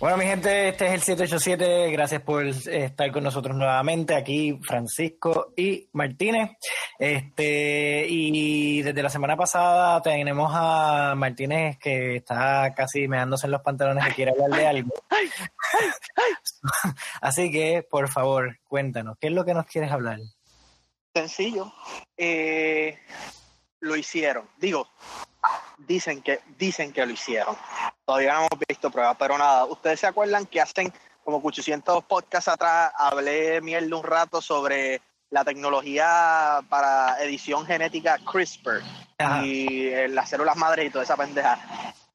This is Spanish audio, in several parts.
Bueno, mi gente, este es el 787. Gracias por estar con nosotros nuevamente. Aquí Francisco y Martínez. Este, y desde la semana pasada tenemos a Martínez que está casi meándose en los pantalones que quiere hablar de algo. Así que, por favor, cuéntanos, ¿qué es lo que nos quieres hablar? Sencillo. Eh, lo hicieron. Digo, dicen que, dicen que lo hicieron. Todavía no hemos visto pruebas, pero nada, ustedes se acuerdan que hacen como 800 podcasts atrás hablé mierda un rato sobre la tecnología para edición genética CRISPR y eh, las células madres y toda esa pendeja.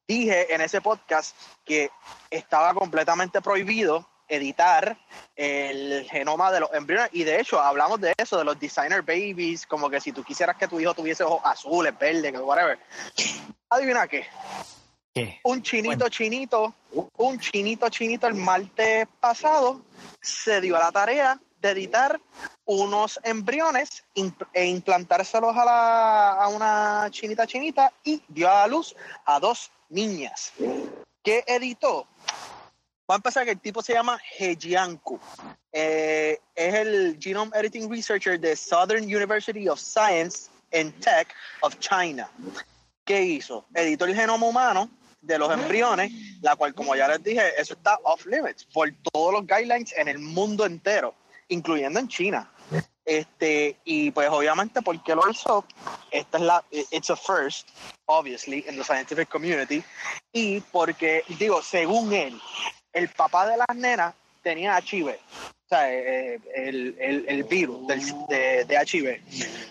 Dije en ese podcast que estaba completamente prohibido editar el genoma de los embriones y de hecho hablamos de eso, de los designer babies, como que si tú quisieras que tu hijo tuviese ojos azules, verdes, whatever. Adivina qué. Un chinito chinito, un chinito chinito el martes pasado se dio a la tarea de editar unos embriones e implantárselos a, la, a una chinita chinita y dio a la luz a dos niñas. ¿Qué editó? Va a empezar que el tipo se llama Hejianku. Eh, es el Genome Editing Researcher de Southern University of Science and Tech of China. ¿Qué hizo? Editó el genoma humano de los embriones, la cual, como ya les dije, eso está off limits por todos los guidelines en el mundo entero, incluyendo en China. Este, y pues obviamente, porque lo hizo? Esta es la, it's a first, obviously, in the scientific community, y porque, digo, según él, el papá de las nenas tenía HIV, o sea, eh, el, virus de, de, HIV.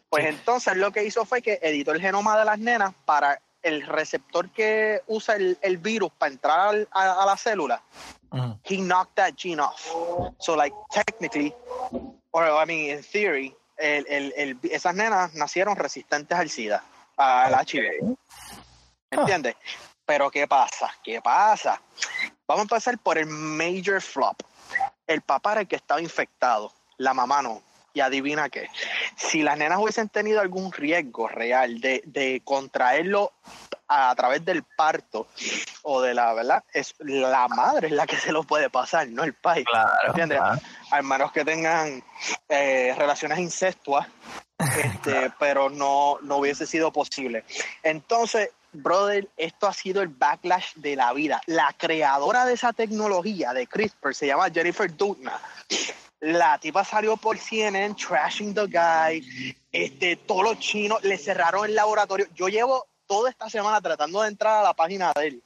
Pues entonces lo que hizo fue que editó el genoma de las nenas para el receptor que usa el, virus para entrar a, la célula. He knocked that gene off. So, like, technically, or I mean, in theory, esas nenas nacieron resistentes al SIDA, al HIV. ¿Entiendes? Pero ¿qué pasa? ¿Qué pasa? Vamos a empezar por el major flop. El papá era el que estaba infectado, la mamá no. Y adivina qué, si las nenas hubiesen tenido algún riesgo real de, de contraerlo a, través del parto o de la, ¿verdad? Es la madre es la que se lo puede pasar, no el padre. Claro, ¿Entiendes? Al menos que tengan eh, relaciones incestuas, este, pero no, no hubiese sido posible. Entonces, brother, esto ha sido el backlash de la vida. La creadora de esa tecnología de CRISPR se llama Jennifer Doudna. La tipa salió por CNN trashing the guy. Este, todos los chinos le cerraron el laboratorio. Yo llevo toda esta semana tratando de entrar a la página de él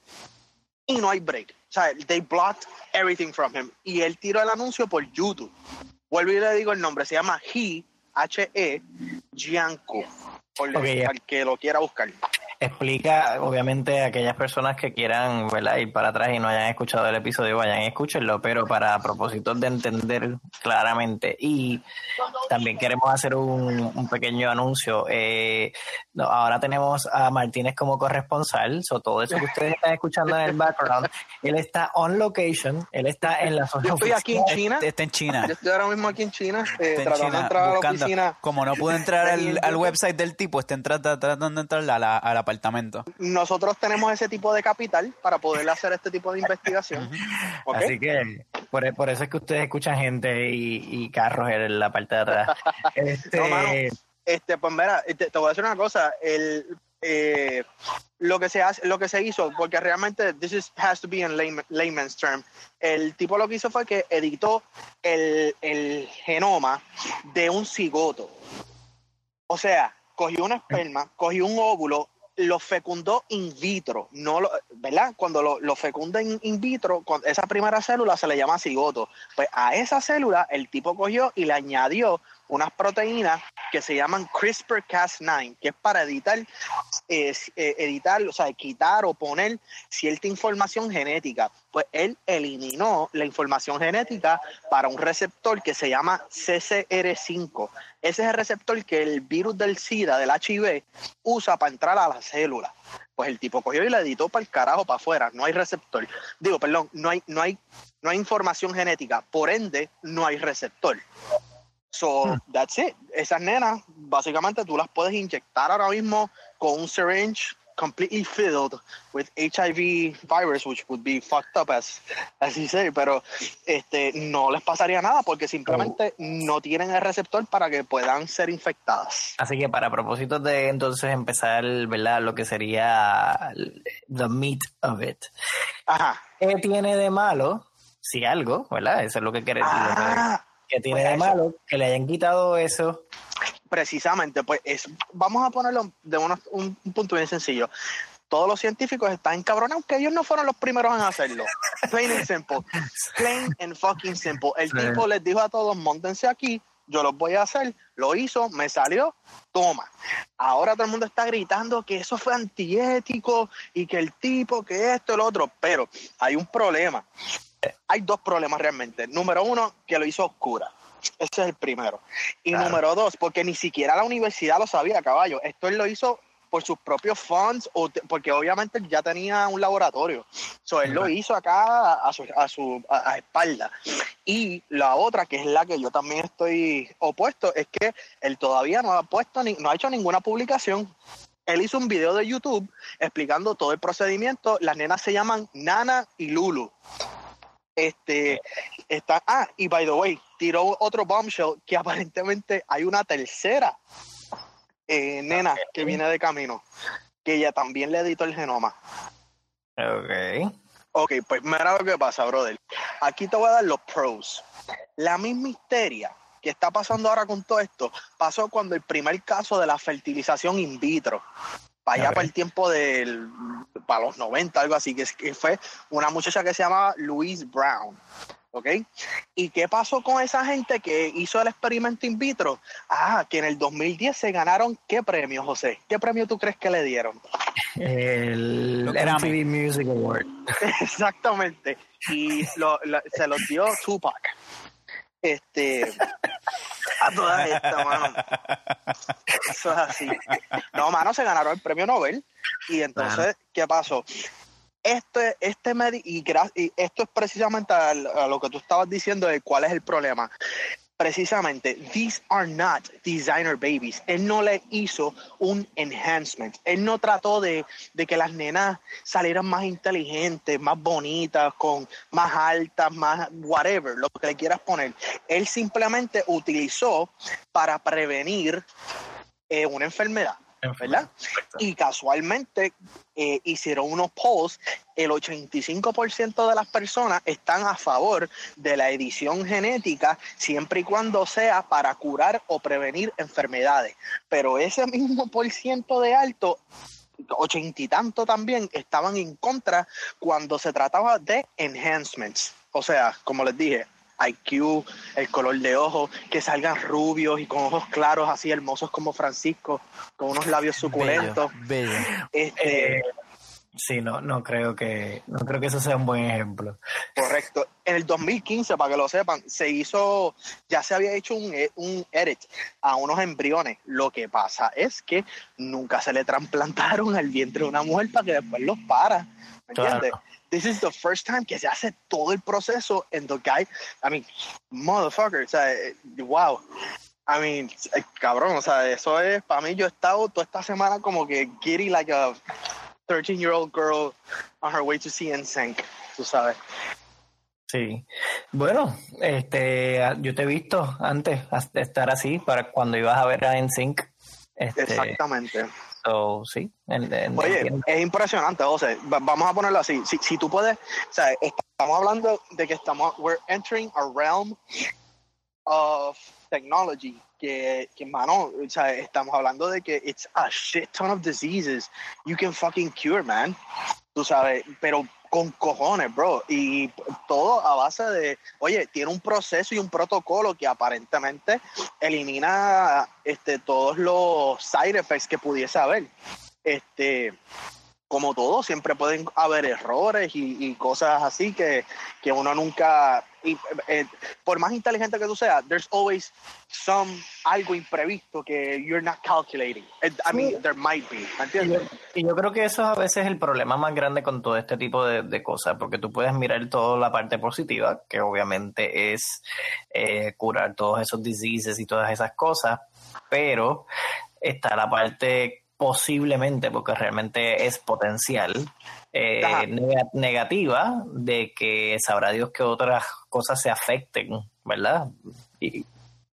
y no hay break. O sea, they blocked everything from him. Y él tiró el anuncio por YouTube. Vuelvo y le digo el nombre. Se llama He, H-E, Gianco. Por el que lo quiera buscar explica, obviamente, a aquellas personas que quieran ir para atrás y no hayan escuchado el episodio, vayan y escúchenlo, pero para propósitos de entender claramente. Y también queremos hacer un, pequeño anuncio. Eh, ahora tenemos a Martínez como corresponsal, so todo eso que ustedes están escuchando en el background, él está on location, él está en la zona. Yo estoy aquí en China. Está en China. Yo estoy ahora mismo aquí en China, eh, tratando de entrar a la oficina. Como no pude entrar al, website del tipo, está tratando de entrar a la, a la apartamento. Nosotros tenemos ese tipo de capital para poder hacer este tipo de investigación. Así que por, por, eso es que ustedes escuchan gente y, carros en la parte de atrás. este... este, pues mira, te, te, voy a decir una cosa. El, eh, lo que se hace, lo que se hizo, porque realmente this is, has to be in layman's term. El tipo lo que hizo fue que editó el, el genoma de un cigoto. O sea, cogió una esperma, cogió un óvulo, lo fecundó in vitro, no lo, ¿verdad? Cuando lo, fecunda in, vitro, con esa primera célula se le llama cigoto. Pues a esa célula el tipo cogió y le añadió unas proteínas que se llaman CRISPR-Cas9, que es para editar, eh, editar, o sea, quitar o poner cierta información genética. Pues él eliminó la información genética para un receptor que se llama CCR5. Ese es el receptor que el virus del SIDA, del HIV, usa para entrar a la célula. Pues el tipo cogió y la editó para el carajo, para afuera. No hay receptor. Digo, perdón, no hay, no hay, no hay información genética. Por ende, no hay receptor. So, hmm. that's it. Esas nenas, básicamente tú las puedes inyectar ahora mismo con un syringe completely filled with HIV virus, which would be fucked up as, as you say, pero este, no les pasaría nada porque simplemente no tienen el receptor para que puedan ser infectadas. Así que para propósitos de entonces empezar, ¿verdad? Lo que sería the meat of it. Ajá. ¿Qué tiene de malo? Si algo, ¿verdad? Eso es lo que quiere decir. Ah, ¿Qué tiene pues de eso. malo que le hayan quitado eso? precisamente, pues es, vamos a ponerlo de uno- un, un punto bien sencillo. Todos los científicos están encabronados, aunque ellos no fueron los primeros en hacerlo. Plain and simple. Plain and fucking simple. El Sí. tipo les dijo a todos, montense aquí, yo los voy a hacer. Lo hizo, me salió, toma. Ahora todo el mundo está gritando que eso fue antiético y que el tipo, que esto, el otro. Pero hay un problema. Hay dos problemas realmente. Número uno, que lo hizo oscura. Ese es el primero. Y Claro. número dos, porque ni siquiera la universidad lo sabía, caballo. Esto él lo hizo por sus propios funds, o te- porque obviamente él ya tenía un laboratorio. So, él lo hizo acá a su, a su a- a espalda. Y la otra, que es la que yo también estoy opuesto, es que él todavía no ha puesto ni, no ha hecho ninguna publicación. Él hizo un video de YouTube explicando todo el procedimiento. Las nenas se llaman Nana y Lulu. Este está. Ah, y by the way, tiró otro bombshell que aparentemente hay una tercera eh, nena que viene de camino, que ella también le editó el genoma. Ok. Ok, pues mira lo que pasa, brother. Aquí te voy a dar los pros. La misma histeria que está pasando ahora con todo esto pasó cuando el primer caso de la fertilización in vitro, para allá para el tiempo del, para los 90, algo así, que, fue una muchacha que se llamaba Louise Brown. ¿Ok? ¿Y qué pasó con esa gente que hizo el experimento in vitro? Ah, que en el 2010 se ganaron, ¿qué premio, José? ¿Qué premio tú crees que le dieron? El. MTV Music Award. Exactamente. Y lo- lo- se los dio Tupac. Este. A todas estas, mano. Eso es así. No, mano, se ganaron el premio Nobel. Y entonces, ¿qué pasó? Este, este y, y esto es precisamente a, lo que tú estabas diciendo de cuál es el problema. Precisamente, these are not designer babies. Él no le hizo un enhancement. Él no trató de, de que las nenas salieran más inteligentes, más bonitas, con más altas, más whatever, lo que le quieras poner. Él simplemente utilizó para prevenir eh, una enfermedad. ¿Verdad? Y casualmente eh, hicieron unos polls, el 85% de las personas están a favor de la edición genética siempre y cuando sea para curar o prevenir enfermedades. Pero ese mismo por ciento de alto, ochenta y tanto también, estaban en contra cuando se trataba de enhancements. O sea, como les dije, IQ, el color de ojos, que salgan rubios y con ojos claros, así hermosos como Francisco, con unos labios suculentos. Bello, bello. Este, Eh, sí, no, no creo que, no creo que eso sea un buen ejemplo. Correcto. En el 2015, para que lo sepan, se hizo, ya se había hecho un, e- un edit a unos embriones. Lo que pasa es que nunca se le trasplantaron al vientre de una mujer para que después los para. ¿Me Claro. entiendes? This is the first time que se hace todo el proceso en the guy. I mean, motherfucker, o sea, eh, wow. I mean, eh, cabrón, o sea, eso es, para mí yo he estado toda esta semana como que giddy like a 13-year-old girl on her way to see NSYNC, tú sabes. Sí. Bueno, este, yo te he visto antes estar así para cuando ibas a ver a NSYNC. Este, Exactamente. So, sí. en- en- Oye, es impresionante, José. Va- Vamos a ponerlo así. Si, si tú puedes, o sea, estamos hablando de que estamos, we're entering a realm of technology que, que mano, o sea, estamos hablando de que it's a shit ton of diseases you can fucking cure, man. Tú sabes, pero con cojones, bro. Y todo a base de, oye, tiene un proceso y un protocolo que aparentemente elimina este, todos los side effects que pudiese haber. Este, como todo, siempre pueden haber errores y, cosas así que, que uno nunca, por más inteligente que tú seas, there's always some algo imprevisto que you're not calculating. Eh, I mean, there might be, ¿me Y yo, entiendes? y yo creo que eso a veces es el problema más grande con todo este tipo de, de cosas, porque tú puedes mirar toda la parte positiva, que obviamente es eh, curar todos esos diseases y todas esas cosas, pero está la parte posiblemente, porque realmente es potencial, eh, negativa de que sabrá Dios que otras cosas se afecten, ¿verdad? Y,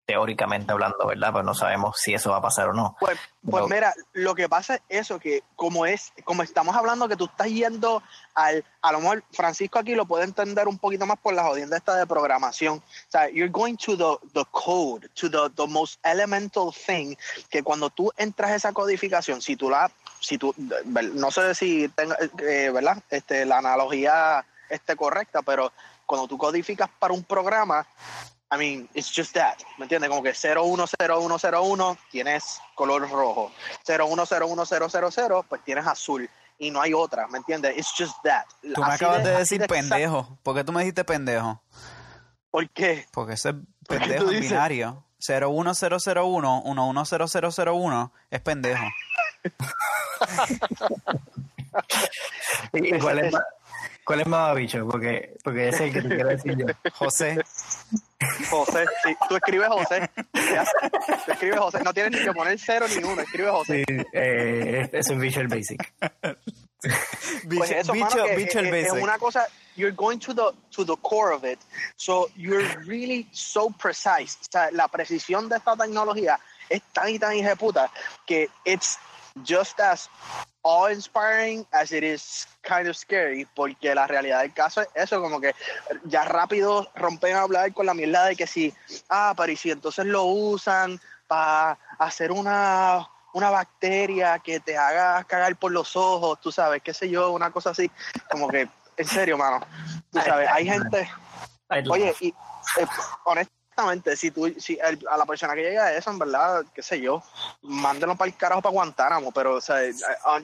teóricamente hablando, ¿verdad? Pues no sabemos si eso va a pasar o no. Pues, pues mira, lo que pasa es eso, que como es, como estamos hablando que tú estás yendo al, a lo mejor Francisco aquí lo puede entender un poquito más por la jodienda esta de programación. O sea, you're going to the, the code, to the, the most elemental thing, que cuando tú entras esa codificación, si tú la, si tú, no sé si tenga, eh, ¿verdad? Este, la analogía esté correcta, pero cuando tú codificas para un programa, I mean, it's just that, ¿me entiendes? Como que 010101 tienes color rojo, 010100 pues tienes azul y no hay otra, ¿me entiendes? It's just that. Tú me acabas de, decir pendejo. ¿Por qué tú me dijiste pendejo? ¿Por qué? Porque ese es pendejo binario. 01001 110001 es pendejo. ¿Y cuál es, ¿Cuál es más bicho? Porque, porque ese es el que te quiero decir yo. José. José, sí. Tú escribes José. Tú escribes José. No tienes ni que poner cero ni uno. Escribe José. Sí, eh, es un Visual Basic. pues eso, bicho, mano, bicho el basic. Es una cosa, you're going to the, to the core of it. So you're really so precise. O sea, la precisión de esta tecnología es tan y tan puta que it's just as awe-inspiring as it is kind of scary, porque la realidad del caso es eso, como que ya rápido rompen a hablar con la mierda de que si, ah, pero y si entonces lo usan para hacer una, una bacteria que te haga cagar por los ojos, tú sabes, qué sé yo, una cosa así, como que, en serio, mano, tú sabes, hay gente, oye, y eh, honestamente, Exactamente, si tú, si a la persona que llega a eso, en verdad, qué sé yo, mándenlo para el carajo para Guantánamo, pero o sea,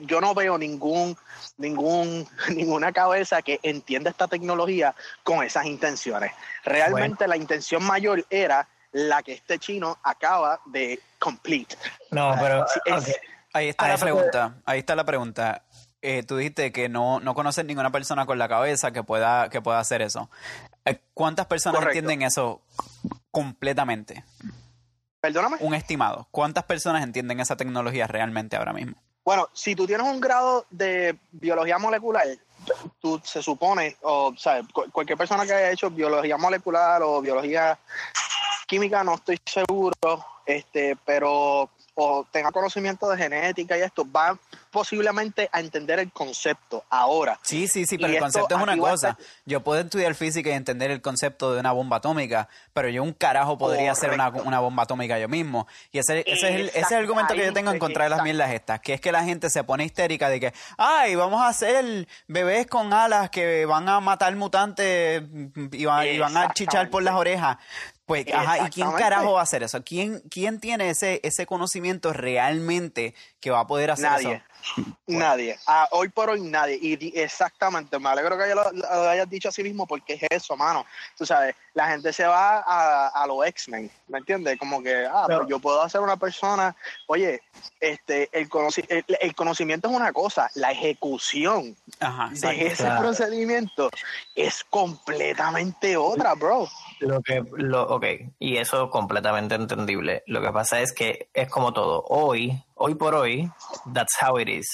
yo no veo ningún, ningún, ninguna cabeza que entienda esta tecnología con esas intenciones. Realmente la intención mayor era la que este chino acaba de complete. No, pero ahí está la pregunta, ahí está la pregunta. Eh, tú dijiste que no, no conoces ninguna persona con la cabeza que pueda, que pueda hacer eso. Eh, ¿Cuántas personas entienden eso completamente? Perdóname. Un estimado. ¿Cuántas personas entienden esa tecnología realmente ahora mismo? Bueno, si tú tienes un grado de biología molecular, tú se supone, o sea, cualquier persona que haya hecho biología molecular o biología química, no estoy seguro, este, pero o tenga conocimiento de genética y esto, va posiblemente a entender el concepto ahora. Sí, sí, sí, pero el concepto es una cosa. Yo puedo estudiar física y entender el concepto de una bomba atómica, pero yo un carajo podría hacer una, bomba atómica yo mismo. Y ese, ese, es el, ese es el argumento que yo tengo en contra de las mierdas estas, que es que la gente se pone histérica de que, ay, vamos a hacer bebés con alas que van a matar mutantes y van, y van a chichar por las orejas. Pues, ajá, ¿y quién carajo va a hacer eso? ¿Quién, quién tiene ese, ese conocimiento realmente que va a poder hacer Nadie. Nadie. Ah, hoy por hoy nadie. Y exactamente, me alegro que lo, lo, hayas dicho así mismo porque es eso, mano. Tú sabes, la gente se va a, a los X-Men, ¿me entiendes? Como que, ah, pues yo puedo hacer una persona, oye, este, el, el, conocimiento es una cosa, la ejecución de ese procedimiento es completamente otra, bro. Lo que, lo, ok, y eso completamente entendible. Lo que pasa es que es como todo. Hoy, hoy por hoy, that's how it is.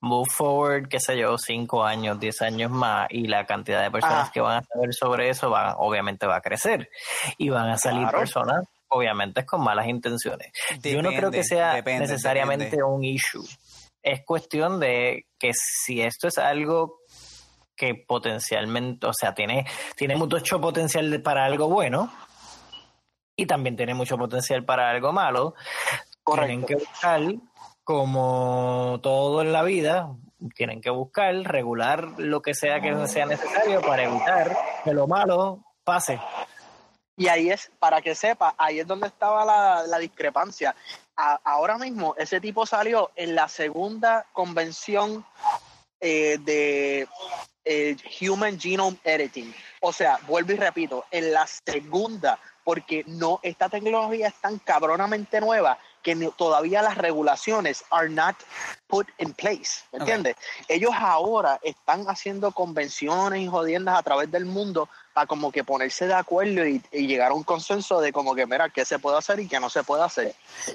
Move forward, qué sé yo, cinco años, diez años más, y la cantidad de personas que van a saber sobre eso va, obviamente va a crecer. Y van a salir personas, obviamente, con malas intenciones. yo no creo que sea necesariamente un issue. Es cuestión de que si esto es algo que potencialmente, o sea, tiene, tiene mucho potencial para algo bueno y también tiene mucho potencial para algo malo. Tienen que buscar, como todo en la vida, tienen que buscar regular lo que sea que sea necesario para evitar que lo malo pase. Y ahí es, para que sepa, ahí es donde estaba la, la discrepancia. ahora mismo, ese tipo salió en la segunda convención eh, de eh, Human Genome Editing. O sea, vuelvo y repito, en la segunda, porque no, esta tecnología es tan cabronamente nueva que todavía las regulaciones are not put in place, ¿me entiendes? Ellos ahora están haciendo convenciones y jodiendas a través del mundo para como que ponerse de acuerdo y, llegar a un consenso de como que, mira, qué se puede hacer y qué no se puede hacer.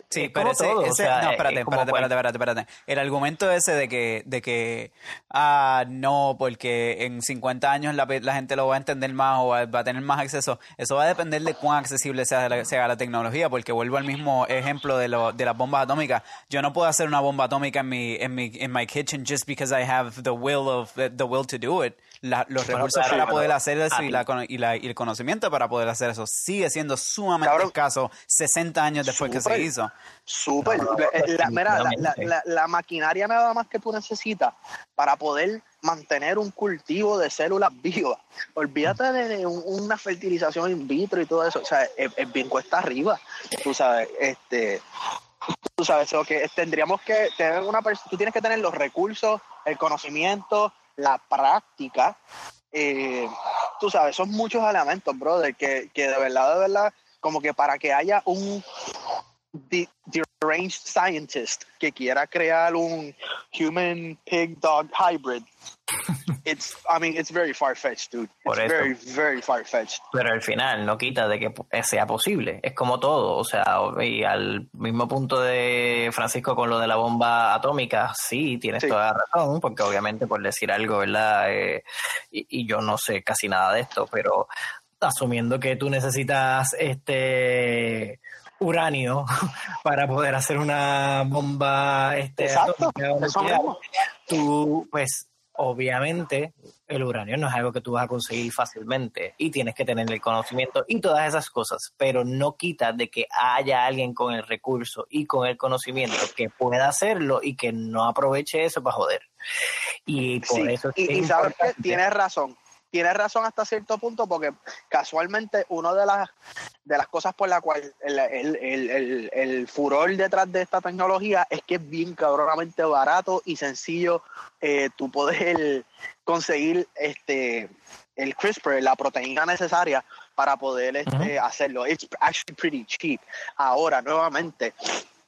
Sí, pero ese, no, espérate, espérate, espérate, espérate, El argumento ese de que, de que, ah, no, porque en 50 años la, la gente lo va a entender más o va, a tener más acceso, eso va a depender de cuán accesible sea la, sea la tecnología, porque vuelvo al mismo ejemplo de, lo, de las bombas atómicas. Yo no puedo hacer una bomba atómica en mi, en mi, en my kitchen just because I have the will of, the will to do it los recursos para poder hacer eso y, la, y, la, y, el conocimiento para poder hacer eso sigue siendo sumamente escaso 60 años después que se hizo. Súper. La, mira, la, maquinaria nada más que tú necesitas para poder mantener un cultivo de células vivas. Olvídate de una fertilización in vitro y todo eso. O sea, es, bien cuesta arriba. Tú sabes, este tú sabes, que tendríamos que tener una tú tienes que tener los recursos, el conocimiento, la práctica, eh, tú sabes, son muchos elementos, brother, que, que de verdad, de verdad, como que para que haya un deranged scientist que quiera crear un human pig dog hybrid. It's I mean it's very far fetched dude. It's very very far fetched pero al final no quita de que sea posible. Es como todo o sea y al mismo punto de Francisco con lo de la bomba atómica sí tienes toda la razón porque obviamente por decir algo verdad eh, y, y yo no sé casi nada de esto pero asumiendo que tú necesitas este uranio para poder hacer una bomba este, atómica tú pues obviamente el uranio no es algo que tú vas a conseguir fácilmente y tienes que tener el conocimiento y todas esas cosas, pero no quita de que haya alguien con el recurso y con el conocimiento que pueda hacerlo y que no aproveche eso para joder. Y por eso y, sabes que tienes razón, tienes razón hasta cierto punto porque casualmente una de las de las cosas por la cual el, furor detrás de esta tecnología es que es bien cabronamente barato y sencillo eh, tú poder conseguir este el CRISPR, la proteína necesaria para poder este, hacerlo. It's actually pretty cheap. Ahora, nuevamente,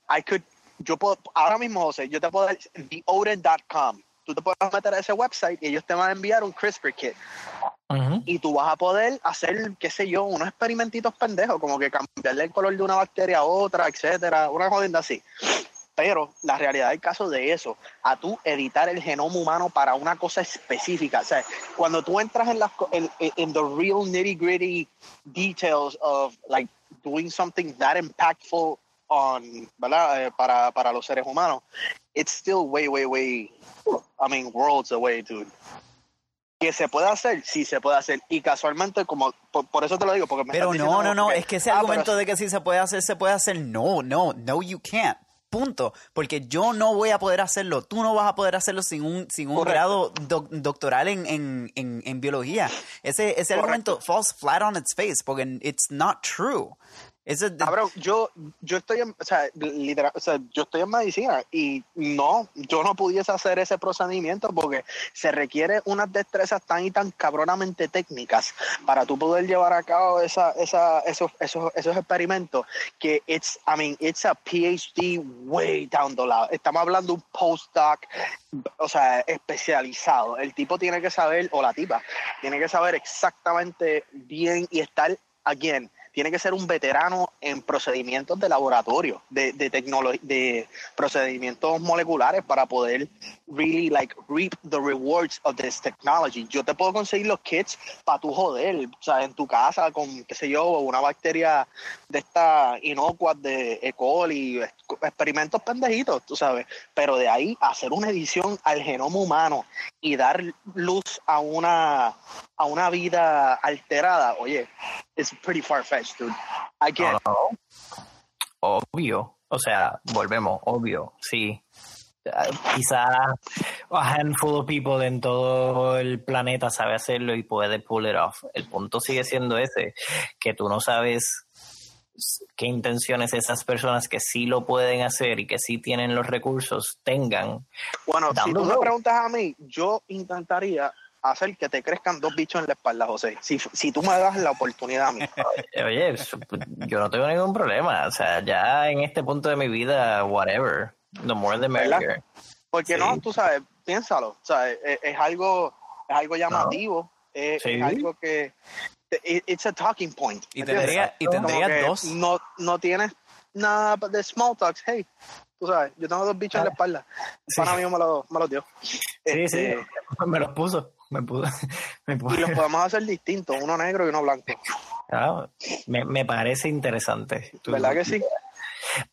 I could, yo puedo, ahora mismo, José, yo te puedo dar theodent.com tú te puedes meter a ese website y ellos te van a enviar un CRISPR kit. Y tú vas a poder hacer, qué sé yo, unos experimentitos pendejos, como que cambiarle el color de una bacteria a otra, etcétera, una jodienda así. Pero la realidad del caso de eso, a tú editar el genoma humano para una cosa específica, o sea, cuando tú entras en las en, en the real nitty gritty details of like doing something that impactful on, ¿verdad? Eh, para, para los seres humanos, it's still way, way, way I mean, worlds away, dude. Que se puede hacer, sí se puede hacer. Y casualmente, como por, eso te lo digo, porque me Pero no, no, no, es que ese ah, argumento de que sí se puede hacer, se puede hacer, no, no, no, you can't. Punto. Porque yo no voy a poder hacerlo. Tú no vas a poder hacerlo sin un, sin un grado doctoral en, en, en, biología. Ese, ese argumento falls flat on its face porque it's not true. Cabrón, yo, yo estoy en, o sea, literal, o sea, yo estoy en medicina y no, yo no pudiese hacer ese procedimiento porque se requiere unas destrezas tan y tan cabronamente técnicas para tú poder llevar a cabo esa, esa, esos, esos, esos experimentos que it's, I mean, it's a PhD way down the line. Estamos hablando de un postdoc, o sea, especializado. El tipo tiene que saber, o la tipa, tiene que saber exactamente bien y estar, again, tiene que ser un veterano en procedimientos de laboratorio, de, de, de procedimientos moleculares para poder really like reap the rewards of this technology. Yo te puedo conseguir los kits para tu joder, o sea, en tu casa con, qué sé yo, una bacteria de esta inocua de E. coli, experimentos pendejitos, tú sabes, pero de ahí hacer una edición al genoma humano y dar luz a una a una vida alterada, oye, it's pretty far fetched, dude. I can't. Obvio, o sea, volvemos, obvio, sí. Quizá a handful of people en todo el planeta sabe hacerlo y puede pull it off. El punto sigue siendo ese, que tú no sabes qué intenciones esas personas que sí lo pueden hacer y que sí tienen los recursos tengan. Bueno, si tú me preguntas a mí, yo intentaría hacer que te crezcan dos bichos en la espalda, José. Si, si tú me das la oportunidad a mí. Oye, yo no tengo ningún problema. O sea, ya en este punto de mi vida, whatever. The more the merrier. Porque no, tú sabes, piénsalo. O sea, es, algo, es algo llamativo. Es, algo que it's a talking point. Y tendría, y tendría dos. No, no tienes nada de small talks. Hey, tú sabes, yo tengo dos bichos en la espalda. Para mí me lo, me los dio. Sí, sí, este, me los puso. Me puso, me puso. Y los podemos hacer distintos, uno negro y uno blanco. Ah, me, me parece interesante. ¿Verdad que sí?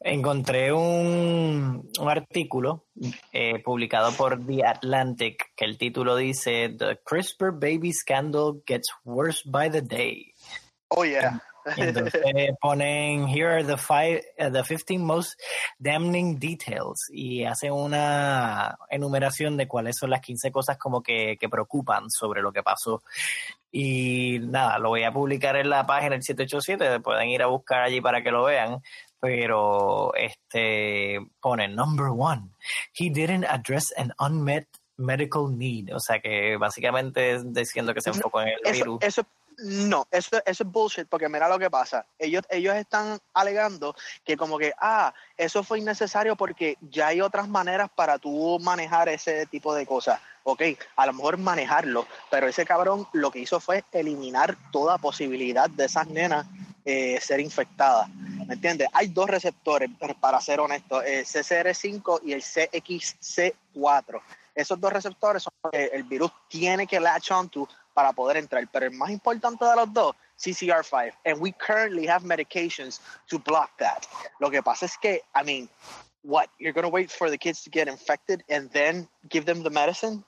Encontré un, un artículo eh, publicado por The Atlantic que el título dice The CRISPR baby scandal gets worse by the day. Oh yeah. Entonces ponen here are the five, uh, the 15 most damning details y hace una enumeración de cuáles son las 15 cosas como que, que preocupan sobre lo que pasó. Y nada, lo voy a publicar en la página del 787, pueden ir a buscar allí para que lo vean pero este pone number one, he didn't address an unmet medical need, o sea que básicamente es diciendo que se enfocó en el virus. Eso, no, eso, eso es bullshit, porque mira lo que pasa. Ellos, ellos están alegando que como que, ah, eso fue innecesario porque ya hay otras maneras para tú manejar ese tipo de cosas. Ok, a lo mejor manejarlo, pero ese cabrón lo que hizo fue eliminar toda posibilidad de esas nenas eh, ser infectadas. ¿Me entiendes? Hay dos receptores, para ser honesto, el CCR5 y el CXC4. Esos dos receptores son que el virus tiene que latch onto para poder entrar. Pero el más importante de los dos, CCR5. And we currently have medications to block that. Lo que pasa es que, I mean, what? You're going to wait for the kids to get infected and then give them the medicine?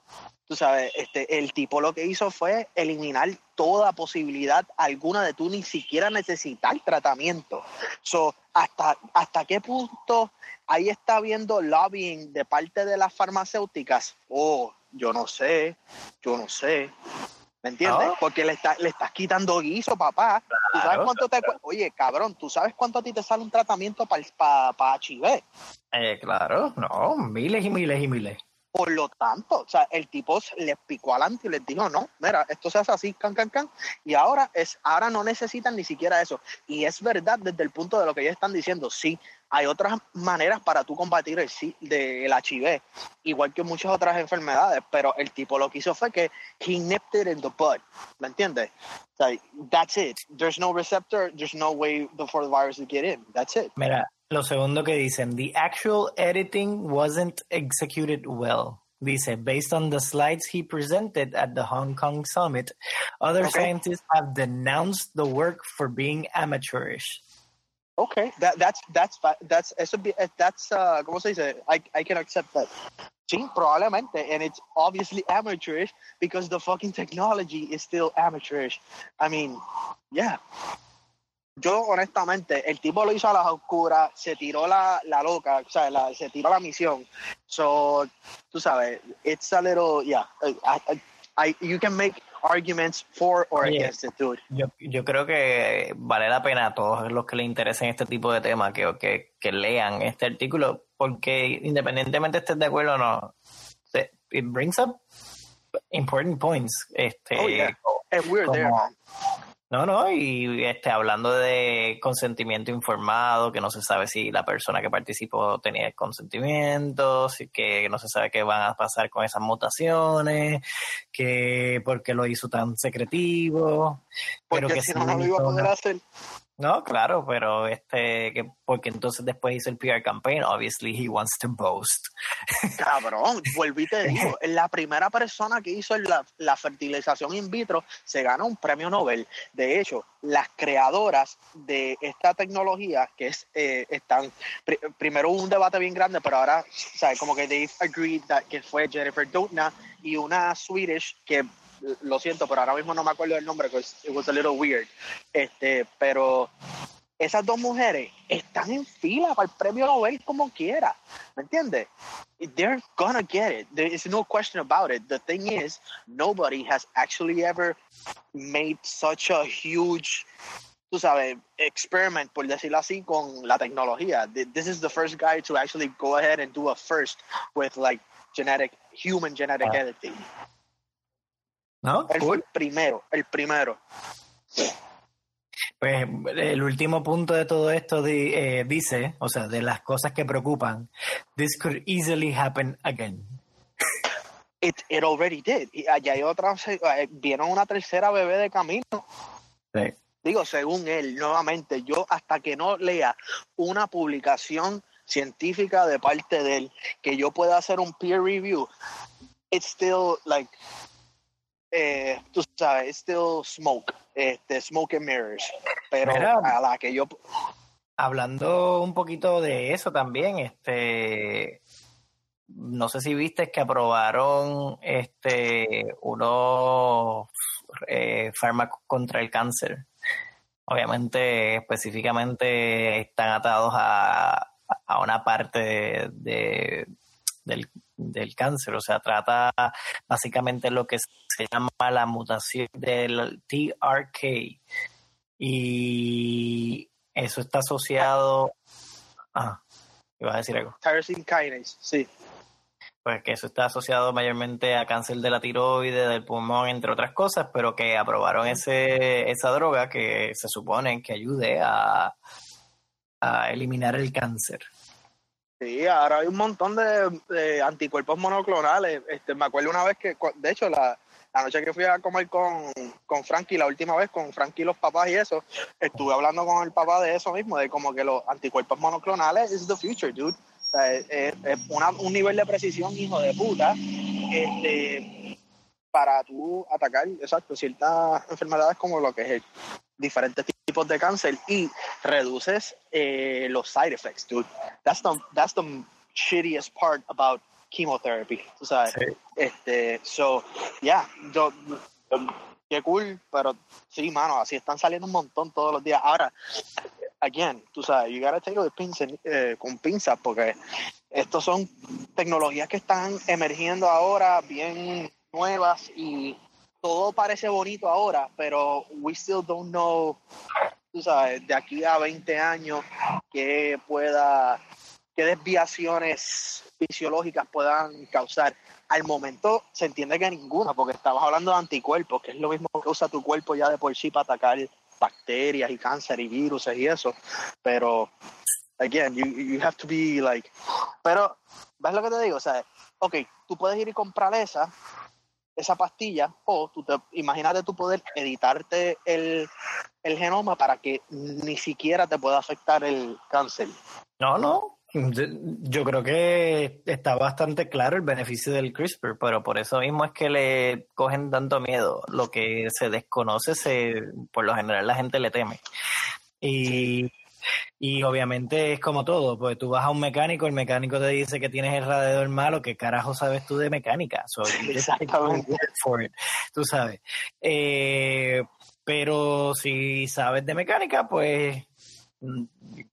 Tú sabes, este, el tipo lo que hizo fue eliminar toda posibilidad alguna de tú ni siquiera necesitar tratamiento. So, ¿hasta, ¿Hasta qué punto ahí está viendo lobbying de parte de las farmacéuticas? Oh, yo no sé, yo no sé. ¿Me entiendes? Porque le, está, le estás quitando guiso, papá. ¿Tú sabes cuánto te Oye, cabrón, ¿tú sabes cuánto a ti te sale un tratamiento para pa, HIV? Eh, claro, no, miles y miles y miles. Por lo tanto, o sea, el tipo les picó adelante y les dijo, no, mira, esto se hace así, can, can, can. Y ahora, es, ahora no necesitan ni siquiera eso. Y es verdad desde el punto de lo que ellos están diciendo, sí, hay otras maneras para tú combatir el, del HIV, igual que muchas otras enfermedades, pero el tipo lo que hizo fue que he nipped it in the bud, ¿me entiendes? Sea, that's it. There's no receptor, there's no way for the virus to get in. That's it. Mira, lo segundo que dicen, the actual editing wasn't executed well. Dice, based on the slides he presented at the Hong Kong summit, other okay. scientists have denounced the work for being amateurish. Okay, that, that's that's that's eso that's uh, ¿cómo se dice? I I can accept that. Sí, probablemente, and it's obviously amateurish because the fucking technology is still amateurish. I mean, yeah. yo honestamente, el tipo lo hizo a las oscuras, se tiró la, la loca, o sea, la, se tiró la misión. So, tú sabes, it's a little, yeah, I, I, you can make arguments for or against it, dude. Yo, yo creo que vale la pena a todos los que les interesen este tipo de temas que, que, que lean este artículo, porque independientemente estés de acuerdo o no, it brings up important points. Este, oh, yeah. And we're there, man. No, no, y este, hablando de consentimiento informado, que no se sabe si la persona que participó tenía consentimiento, si que no se sabe qué van a pasar con esas mutaciones, que por qué lo hizo tan secretivo. Porque pero que si no, no lo iba a poder hacer. No, claro, pero este, que porque entonces después hizo el PR campaign, obviously he wants to boast. Cabrón, y te digo, la primera persona que hizo la, la fertilización in vitro se gana un premio Nobel. De hecho, las creadoras de esta tecnología, que es, eh, están, primero hubo un debate bien grande, pero ahora, ¿sabes? Como que they agreed that, que fue Jennifer Doudna y una Swedish que lo siento, pero ahora mismo no me acuerdo del nombre, porque it was a little weird. Este, pero esas dos mujeres están en fila para el premio Nobel como quiera, ¿me entiendes? They're gonna get it. There is no question about it. The thing is, nobody has actually ever made such a huge, tú sabes, experiment, por decirlo así, con la tecnología. This is the first guy to actually go ahead and do a first with like genetic, human genetic ah. editing. ¿No? Él fue el primero, el primero. Pues el último punto de todo esto eh, dice, o sea, de las cosas que preocupan, this could easily happen again. It, it already did. Y allá hay otra, eh, vieron una tercera bebé de camino. Digo, según él, nuevamente, yo hasta que no lea una publicación científica de parte de él, que yo pueda hacer un peer review, it's still like, eh, tú sabes, it's still smoke, este, smoke and mirrors. Pero a la que yo... Hablando un poquito de eso también, este, no sé si viste que aprobaron este unos eh, fármacos contra el cáncer. Obviamente, específicamente están atados a, a una parte de, del, del, cáncer. O sea, trata básicamente lo que se llama la mutación del TRK. Y eso está asociado. Ah, iba a decir algo. Tyrosine kinase, sí pues que eso está asociado mayormente a cáncer de la tiroide, del pulmón, entre otras cosas, pero que aprobaron ese, esa droga que se supone que ayude a, a eliminar el cáncer. Sí, ahora hay un montón de, anticuerpos monoclonales. Este, me acuerdo una vez que, de hecho, la, la noche que fui a comer con, con Frankie, la última vez con Frankie y los papás y eso, estuve hablando con el papá de eso mismo, de como que los anticuerpos monoclonales is the future, dude es, un nivel de precisión, hijo de puta, este, para tú atacar, exacto, ciertas enfermedades como lo que es el, diferentes tipos de cáncer y reduces eh, los side effects, dude. That's the, that's the shittiest part about chemotherapy, tú sabes. Este, so, yeah, yo, qué cool, pero sí, mano, así están saliendo un montón todos los días. Ahora, again, tú sabes, you gotta take it eh, con pinzas porque estos son tecnologías que están emergiendo ahora, bien nuevas y todo parece bonito ahora, pero we still don't know, tú sabes, de aquí a 20 años qué pueda, qué desviaciones fisiológicas puedan causar. Al momento se entiende que ninguna, porque estabas hablando de anticuerpos, que es lo mismo que usa tu cuerpo ya de por sí para atacar bacterias y cáncer y virus y eso, pero again, you, you have to be like, pero, ¿ves lo que te digo? O sea, ok, tú puedes ir y comprar esa, esa pastilla, o tú te, imagínate tú poder editarte el, el genoma para que ni siquiera te pueda afectar el cáncer. No, no, yo creo que está bastante claro el beneficio del CRISPR, pero por eso mismo es que le cogen tanto miedo. Lo que se desconoce, se, por lo general la gente le teme. Y, y obviamente es como todo, pues tú vas a un mecánico, el mecánico te dice que tienes el radiador malo, ¿qué carajo sabes tú de mecánica? Exactamente. tú sabes. Eh, pero si sabes de mecánica, pues mm,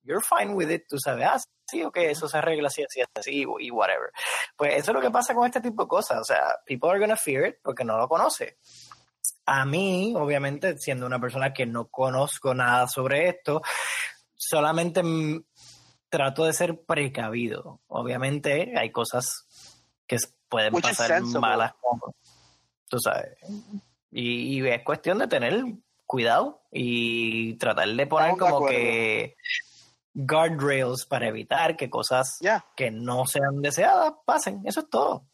you're fine with it, tú sabes, sí, ok, eso se arregla así, así, así, y whatever. Pues eso es lo que pasa con este tipo de cosas. O sea, people are gonna fear it porque no lo conoce. A mí, obviamente, siendo una persona que no conozco nada sobre esto, solamente trato de ser precavido. Obviamente hay cosas que pueden pasar malas, tú sabes. Y, y, es cuestión de tener cuidado y tratar de poner como que guardrails para evitar que cosas que no sean deseadas pasen. Eso es todo.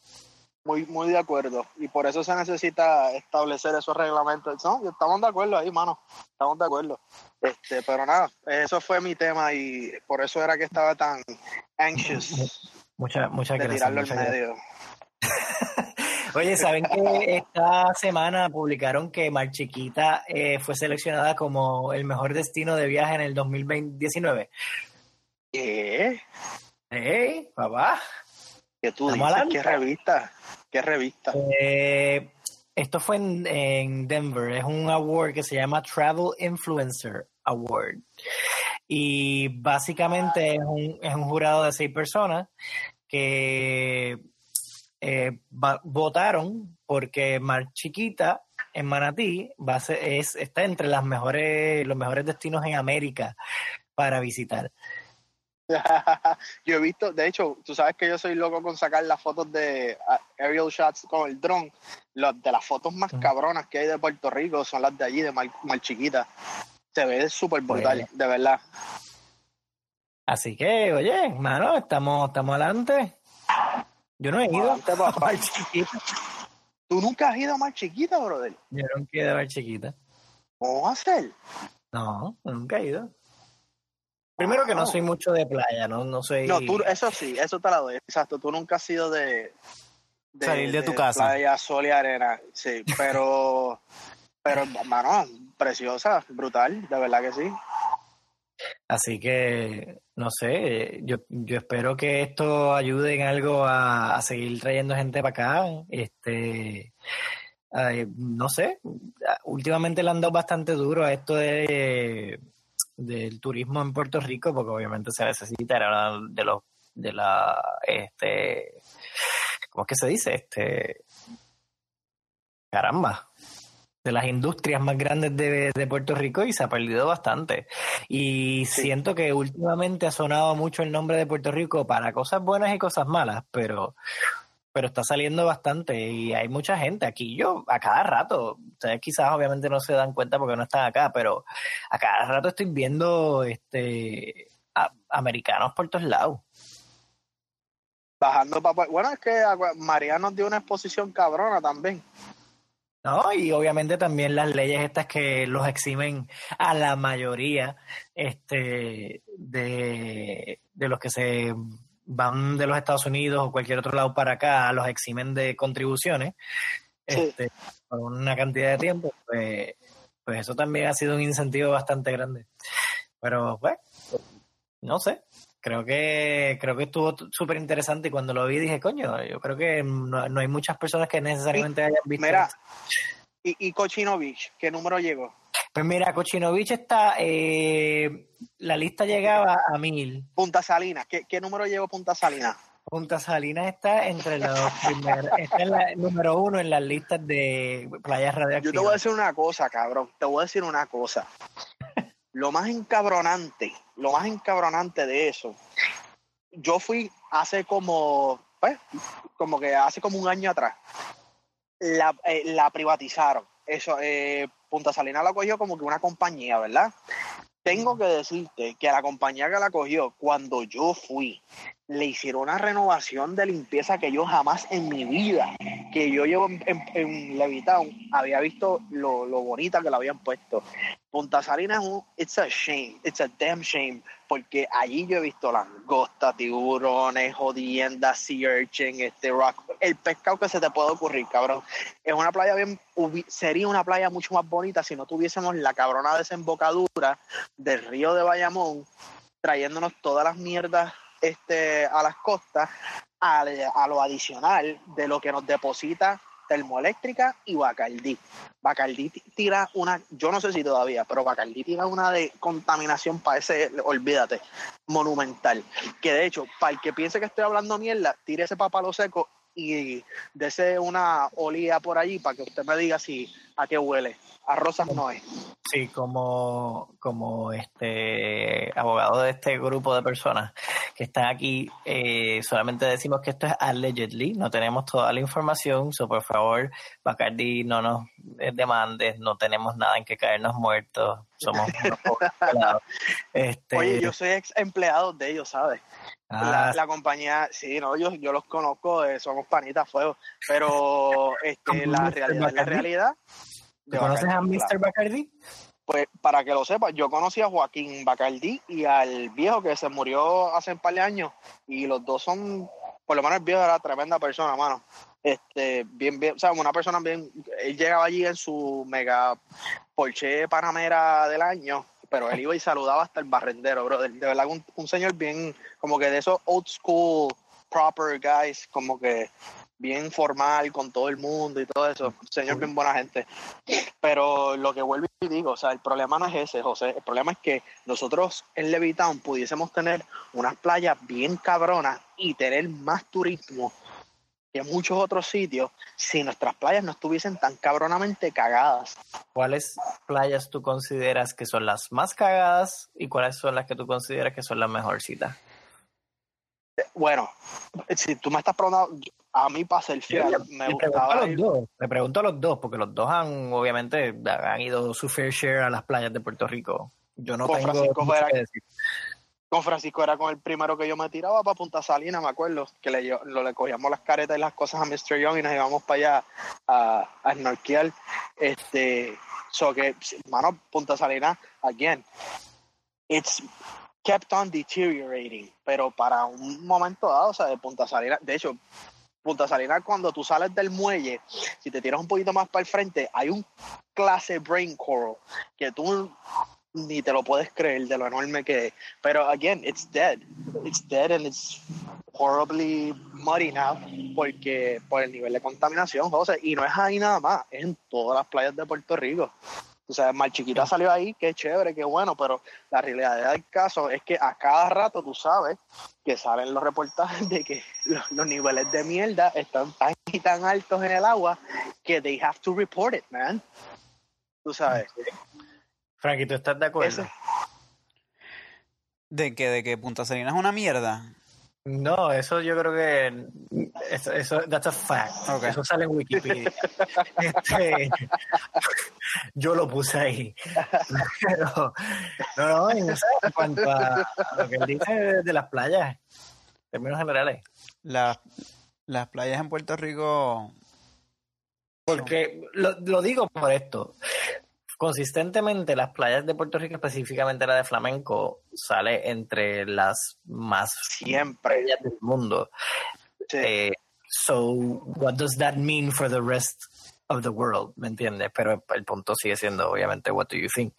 Muy, muy de acuerdo. Y por eso se necesita establecer esos reglamentos. No, estamos de acuerdo ahí, mano. Estamos de acuerdo. Este, pero nada, eso fue mi tema y por eso era que estaba tan anxious. Muchas, muchas gracias. Tirarlo en medio. Oye, ¿saben que esta semana publicaron que Mar Chiquita eh, fue seleccionada como el mejor destino de viaje en el 2019? ¿Qué? ¿Eh, papá? ¿Qué tú dices? ¿Qué revista? ¿Qué revista? Eh, esto fue en, Denver. Es un award que se llama Travel Influencer Award. Y básicamente es un, es un jurado de seis personas que eh, votaron porque Mar Chiquita en Manatí va es, está entre las mejores, los mejores destinos en América para visitar. yo he visto, de hecho, tú sabes que yo soy loco con sacar las fotos de aerial shots con el dron. de las fotos más cabronas que hay de Puerto Rico son las de allí, de Mar, Chiquita. Se ve súper brutal, de verdad. Así que, oye, mano, estamos, estamos adelante. Yo no he ido a Mar Chiquita. ¿Tú nunca has ido a Mar Chiquita, brother? Yo nunca he ido a Mar Chiquita. ¿Cómo hacer? No, nunca he ido. Primero que no soy mucho de playa, no, no soy... No, tú, eso sí, eso te la doy. Exacto, tú nunca has sido de... Salir de, tu casa. Playa, sol y arena, sí, pero... pero, mano, preciosa, brutal, de verdad que sí. Así que, no sé, yo, yo espero que esto ayude en algo a, seguir trayendo gente para acá. Este, no sé, últimamente le han dado bastante duro a esto de del turismo en Puerto Rico, porque obviamente se necesita, de los, de la, este, ¿cómo es que se dice? Este, caramba, de las industrias más grandes de, de, Puerto Rico y se ha perdido bastante. Y siento que últimamente ha sonado mucho el nombre de Puerto Rico para cosas buenas y cosas malas, pero pero está saliendo bastante y hay mucha gente aquí. Yo a cada rato, ustedes quizás obviamente no se dan cuenta porque no están acá, pero a cada rato estoy viendo este americanos por todos lados. Bajando para... Bueno, es que María nos dio una exposición cabrona también. No, y obviamente también las leyes estas que los eximen a la mayoría este, de, de los que se van de los Estados Unidos o cualquier otro lado para acá, los eximen de contribuciones este, por una cantidad de tiempo, pues, pues eso también ha sido un incentivo bastante grande. Pero, pues, no sé, creo que creo que estuvo súper interesante y cuando lo vi dije, coño, yo creo que no, hay muchas personas que necesariamente hayan visto. Mira, y, y Cochinovich, ¿qué número llegó? Pues mira, Cochinovich está, eh, la lista llegaba a mil. Punta Salinas, ¿qué, número llevó Punta Salinas? Punta Salinas está entre los primeros, está en la número uno en las listas de playas radioactivas. Yo te voy a decir una cosa, cabrón, te voy a decir una cosa. Lo más encabronante, lo más encabronante de eso, yo fui hace como, pues, como que hace como un año atrás, la, eh, privatizaron. Eso, eh, Punta Salina la cogió como que una compañía, ¿verdad? Tengo que decirte que la compañía que la cogió, cuando yo fui, le hicieron una renovación de limpieza que yo jamás en mi vida, que yo llevo en, Levitown, había visto lo, lo bonita que la habían puesto. Punta Salina es un, it's a shame, it's a damn shame, porque allí yo he visto langostas, tiburones, jodiendas, sea urchin, este rock, el pescado que se te puede ocurrir, cabrón. Es una playa bien, sería una playa mucho más bonita si no tuviésemos la cabrona desembocadura del río de Bayamón, trayéndonos todas las mierdas este, a las costas, a, a lo adicional de lo que nos deposita termoeléctrica y Bacardí. Bacardí tira una, yo no sé si todavía, pero Bacardí tira una de contaminación para ese, olvídate, monumental. Que de hecho, para el que piense que estoy hablando mierda, tire ese papalo seco y dese una olía por allí para que usted me diga si a qué huele a Rosas no es. Sí, como, como este abogado de este grupo de personas que están aquí, eh, solamente decimos que esto es allegedly, no tenemos toda la información, so por favor, Bacardi, no nos demandes, no tenemos nada en que caernos muertos, somos este, Oye, yo soy ex empleado de ellos, ¿sabes? La, ah. compañía, sí, no, yo, yo los conozco, eh, somos panitas fuego, pero este, la realidad, la realidad conoces a Mr. Bacardi? Pues para que lo sepas, yo conocí a Joaquín Bacardi y al viejo que se murió hace un par de años. Y los dos son, por lo menos el viejo era tremenda persona, mano. Este, bien, bien, o sea, una persona bien. Él llegaba allí en su mega Porsche Panamera del año, pero él iba y saludaba hasta el barrendero, bro. De, verdad, un, un señor bien, como que de esos old school, proper guys, como que bien formal con todo el mundo y todo eso. Señor, bien buena gente. Pero lo que vuelvo y digo, o sea, el problema no es ese, José. El problema es que nosotros en Levitown pudiésemos tener unas playas bien cabronas y tener más turismo que muchos otros sitios si nuestras playas no estuviesen tan cabronamente cagadas. ¿Cuáles playas tú consideras que son las más cagadas y cuáles son las que tú consideras que son las mejorcitas? Bueno, si tú me estás preguntando, a mí para ser fiel, me, gustaba. Pregunto los dos, me pregunto a los dos, porque los dos han, obviamente, han ido su fair share a las playas de Puerto Rico. Yo no con tengo Francisco era, que decir. Con Francisco era con el primero que yo me tiraba para Punta Salina, me acuerdo, que le, lo, le cogíamos las caretas y las cosas a Mr. Young y nos íbamos para allá a, a. Este, So que, mano, Punta Salinas, again, it's kept on deteriorating, pero para un momento dado, o sea, de Punta Salinas, de hecho, Punta Salinas, cuando tú sales del muelle, si te tiras un poquito más para el frente, hay un clase brain coral que tú ni te lo puedes creer de lo enorme que es. Pero, again, it's dead. It's dead and it's horribly muddy now porque por el nivel de contaminación, José. Y no es ahí nada más, es en todas las playas de Puerto Rico. O sea, Mar Chiquita salió ahí, qué chévere, qué bueno, pero la realidad del caso es que a cada rato tú sabes que salen los reportajes de que los, niveles de mierda están tan y tan altos en el agua que they have to report it, man. Tú sabes. Frankie, ¿tú estás de acuerdo? ¿De que, ¿De que Punta Salina es una mierda? No, eso yo creo que eso, eso that's a fact. Eso sale en Wikipedia. este, yo lo puse ahí. Pero, no, no, en, cuanto a lo que él dice de las playas, en términos generales. las playas en Puerto Rico. Porque lo, lo digo por esto consistentemente las playas de Puerto Rico, específicamente la de Flamenco, sale entre las más siempre del mundo. Eh, so, what does that mean for the rest of the world? ¿Me entiendes? Pero el punto sigue siendo, obviamente, what do you think?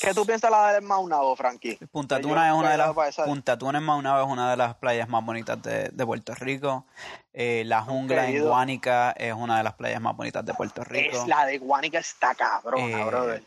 ¿Qué, tú piensas de la de Maunabo, Frankie? Punta Tuna es una de las Punta Tuna en Maunabo es una de las playas más bonitas de, de Puerto Rico. Eh, la jungla en Guánica es una de las playas más bonitas de Puerto Rico. Es la de Guánica está cabrona, eh, brother.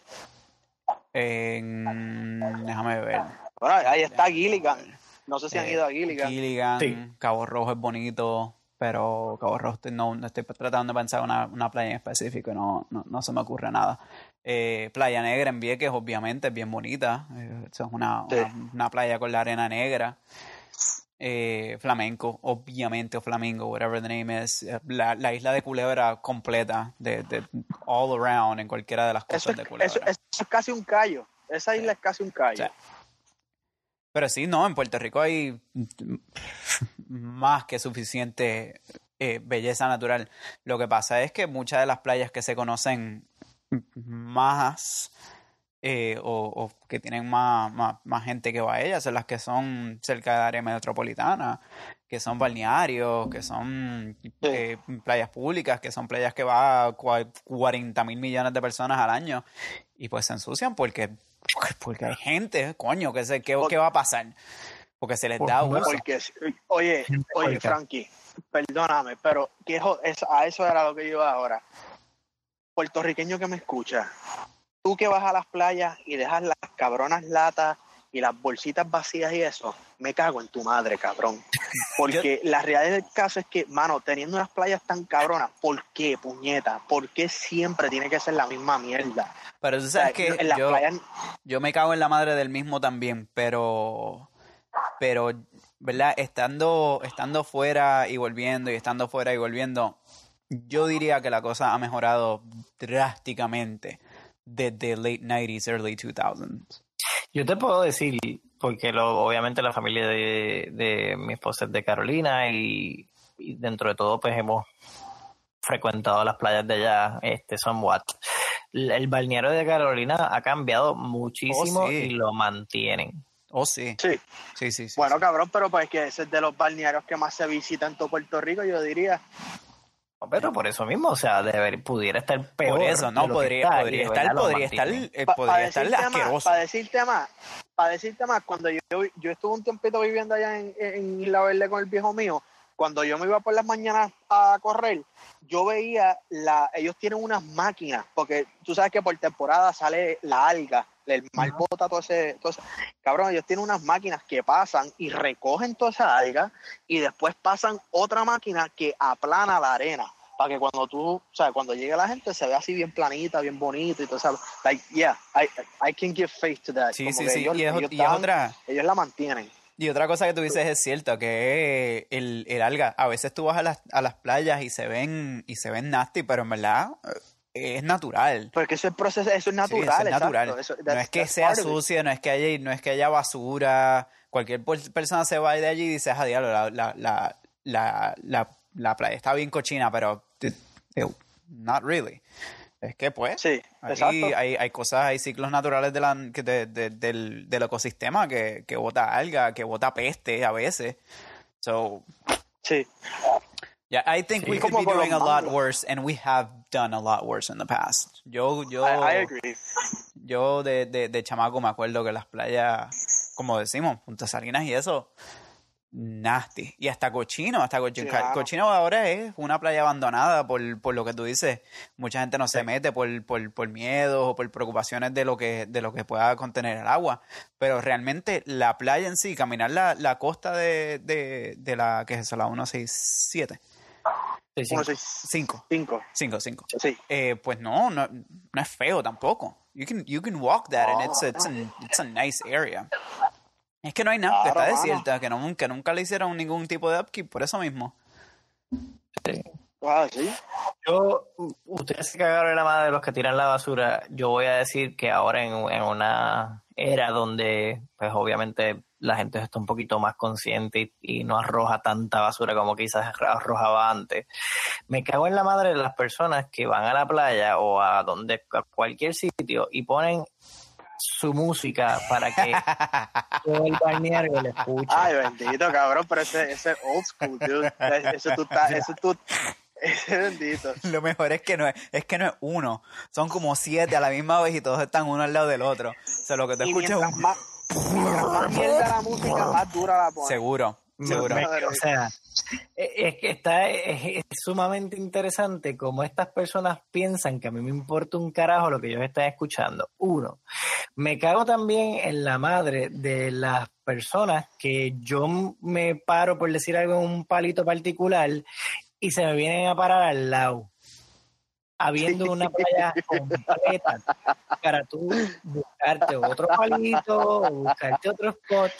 déjame ver. Bueno, ahí está Gilligan. No sé si han eh, ido a Gilligan. Gilligan, Cabo Rojo es bonito pero Cabo Rojo no, estoy tratando de pensar una, una playa en específico y no, no, no, se me ocurre nada. Eh, playa Negra en Vieques, obviamente, es bien bonita. Eh, es una, una, playa con la arena negra. Eh, flamenco, obviamente, o Flamingo, whatever the name is. La, la isla de Culebra completa, de, de, all around, en cualquiera de las cosas de Culebra. Eso, es casi un callo. Esa isla es casi un callo. Pero sí, no, en Puerto Rico hay más que suficiente eh, belleza natural. Lo que pasa es que muchas de las playas que se conocen más eh, o, que tienen más, más, gente que va a ellas son las que son cerca de área metropolitana, que son balnearios, que son eh, playas públicas, que son playas que va a 40 mil millones de personas al año y pues se ensucian porque porque hay gente, coño, que sé qué, qué va a pasar. Porque se les da uso. oye, oye, Frankie, perdóname, pero a eso era lo que yo iba ahora. Puertorriqueño que me escucha, tú que vas a las playas y dejas las cabronas latas y las bolsitas vacías y eso, me cago en tu madre, cabrón. Porque la realidad del caso es que, mano, teniendo unas playas tan cabronas, ¿por qué, puñeta? ¿Por qué siempre tiene que ser la misma mierda? Pero tú sabes que yo, yo me cago en la madre del mismo también, pero, pero, ¿verdad? Estando, estando fuera y volviendo y estando fuera y volviendo, yo diría que la cosa ha mejorado drásticamente desde late 90s, early 2000s. Yo te puedo decir, porque lo, obviamente la familia de, de mi esposa es de Carolina y, dentro de todo pues hemos frecuentado las playas de allá, este what El balneario de Carolina ha cambiado muchísimo oh, y lo mantienen. Oh, sí. Sí. Sí, sí, Bueno, cabrón, pero pues que ese es de los balnearios que más se visitan en todo Puerto Rico, yo diría. Pero por eso mismo, o sea, deber, pudiera estar peor. Por eso, no, podría, podría, estar, podría estar, eh, podría estar asqueroso. Para decirte más, para decirte más, cuando yo, yo estuve un tiempito viviendo allá en, en Isla Verde con el viejo mío, cuando yo me iba por las mañanas a correr, yo veía, la, ellos tienen unas máquinas, porque tú sabes que por temporada sale la alga, el mal bota todo ese, todo ese, Cabrón, ellos tienen unas máquinas que pasan y recogen toda esa alga y después pasan otra máquina que aplana la arena para que cuando tú, o sea, cuando llegue la gente se vea así bien planita, bien bonito y todo eso. Like, yeah, I, I can give faith to that. Sí, sí, sí. Ellos, y, es, otra. Ellos la mantienen. Y otra cosa que tú dices es cierto, que el, el alga, a veces tú vas a las, a las playas y se ven, y se ven nasty, pero en verdad eh, es natural. Porque eso es proceso, eso es natural. es natural. no es que sea sucio, no es que haya, no es que haya basura. Cualquier persona se va de allí y dice, ah, diablo, la, la, la, la, la, la playa está bien cochina, pero not really. Es que pues, sí, hay, hay, cosas, hay ciclos naturales de la, de, del, del, ecosistema que, que bota alga, que bota peste a veces. So, sí. Yeah, I think we could be doing a lot worse, and we have done a lot worse in the past. Yo, yo, I, agree. Yo de, de, de chamaco me acuerdo que las playas, como decimos, Punta Salinas y eso, nasty. Y hasta cochino, hasta cochino. Cochino ahora es una playa abandonada por, por, lo que tú dices. Mucha gente no se mete por, por, por miedos o por preocupaciones de lo que, de lo que pueda contener el agua. Pero realmente la playa en sí, caminar la, la costa de, de, de la, que es eso? La 167. 5. 5. 5, 5. Sí. Eh, pues no, no, no es feo tampoco. You can, you can walk that and it's, it's, it's a nice area. Es que no hay nada, que está desierta, que, no, que nunca le hicieron ningún tipo de upkeep, por eso mismo. Sí. Ah, ¿sí? Yo, ustedes se cagaron en la madre de los que tiran la basura. Yo voy a decir que ahora en, en una era donde, pues obviamente la gente está un poquito más consciente y, no arroja tanta basura como quizás arrojaba antes. Me cago en la madre de las personas que van a la playa o a donde a cualquier sitio y ponen su música para que todo el balneario le escuche. Ay, bendito, cabrón, pero ese, ese old school, dude. Eso tú estás, eso tú, ese bendito. Lo mejor es que no es, es que no es uno, son como siete a la misma vez y todos están uno al lado del otro. O sea, lo que te escuchas es un... Más, más mierda la música, más dura la pone. Seguro, seguro. o sea, es que está es, sumamente interesante cómo estas personas piensan que a mí me importa un carajo lo que ellos están escuchando. Uno, me cago también en la madre de las personas que yo me paro por decir algo en un palito particular y se me vienen a parar al lado habiendo una playa completa para tú buscarte otro palito o buscarte otro spot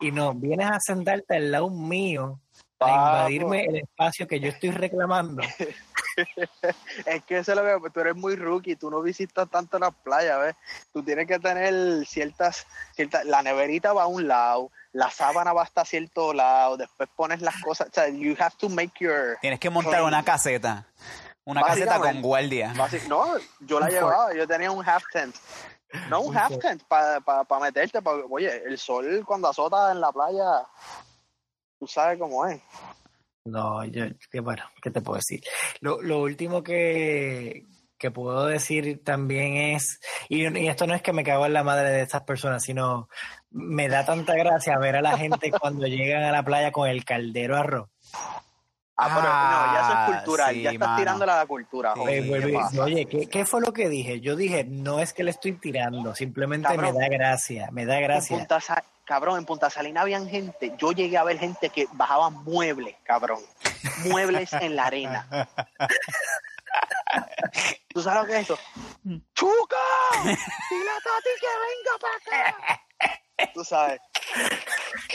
y no, vienes a sentarte al lado mío a invadirme el espacio que yo estoy reclamando. es que eso es lo que tú eres muy rookie, tú no visitas tanto las playas, ¿ves? Tú tienes que tener ciertas, ciertas, la neverita va a un lado, la sábana va hasta cierto lado, después pones las cosas, o sea, you have to make your... Tienes que montar una caseta, una caseta con guardia. No, yo la llevaba, yo tenía un half tent. No, un half tent para pa, meterte, oye, el sol cuando azota en la playa tú sabes cómo es. No, yo, que bueno, ¿qué te puedo decir? Lo, lo último que, que puedo decir también es, y, esto no es que me cago en la madre de estas personas, sino me da tanta gracia ver a la gente cuando llegan a la playa con el caldero arroz. Ah, pero no, ya eso es ah, cultural, ya estás tirando la cultura. oye, ¿qué, ¿qué, fue lo que dije? Yo dije, no es que le estoy tirando, simplemente me da gracia, me da gracia cabrón, en Punta Salina habían gente, yo llegué a ver gente que bajaba muebles, cabrón, muebles en la arena. ¿Tú sabes lo que es eso? ¡Chuca! ¡Dile a Tati que venga para acá! Tú sabes.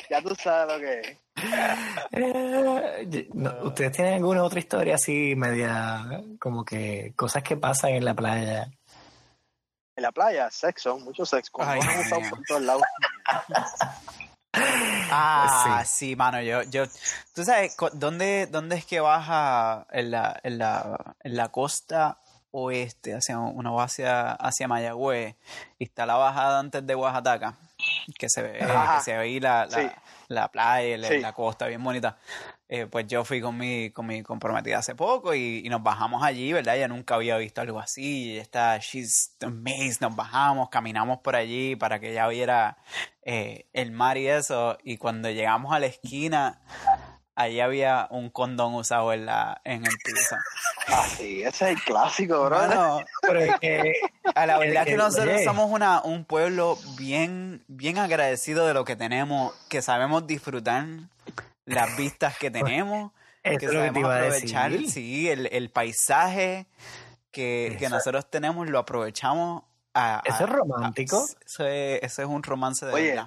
Ya tú sabes lo que es. Eh, ¿Ustedes tienen alguna otra historia así, media, como que cosas que pasan en la playa? En la playa, sexo, mucho sexo. Ay, por todos lados. Ah, sí. mano, yo, yo, tú sabes, ¿dónde, dónde es que baja en la, en la, en la costa oeste, hacia una hacia, hacia Mayagüez, y está la bajada antes de Oaxaca, que se ve, que se ve ahí la, la, playa, la, costa bien bonita. Eh, pues yo fui con mi, con mi comprometida hace poco y, nos bajamos allí, ¿verdad? Ella nunca había visto algo así, y está, she's amazed, nos bajamos, caminamos por allí para que ella viera eh, el mar y eso, y cuando llegamos a la esquina, allí había un condón usado en, la, en el piso. Ah, sí, ese es el clásico, bro. No, pero es que a la verdad que, que nosotros somos una, un pueblo bien, bien agradecido de lo que tenemos, que sabemos disfrutar las vistas que tenemos, que sabemos aprovechar, sí, el, el paisaje que, que, nosotros tenemos lo aprovechamos a, ¿Eso es romántico? eso, es, eso, es, un romance de Oye,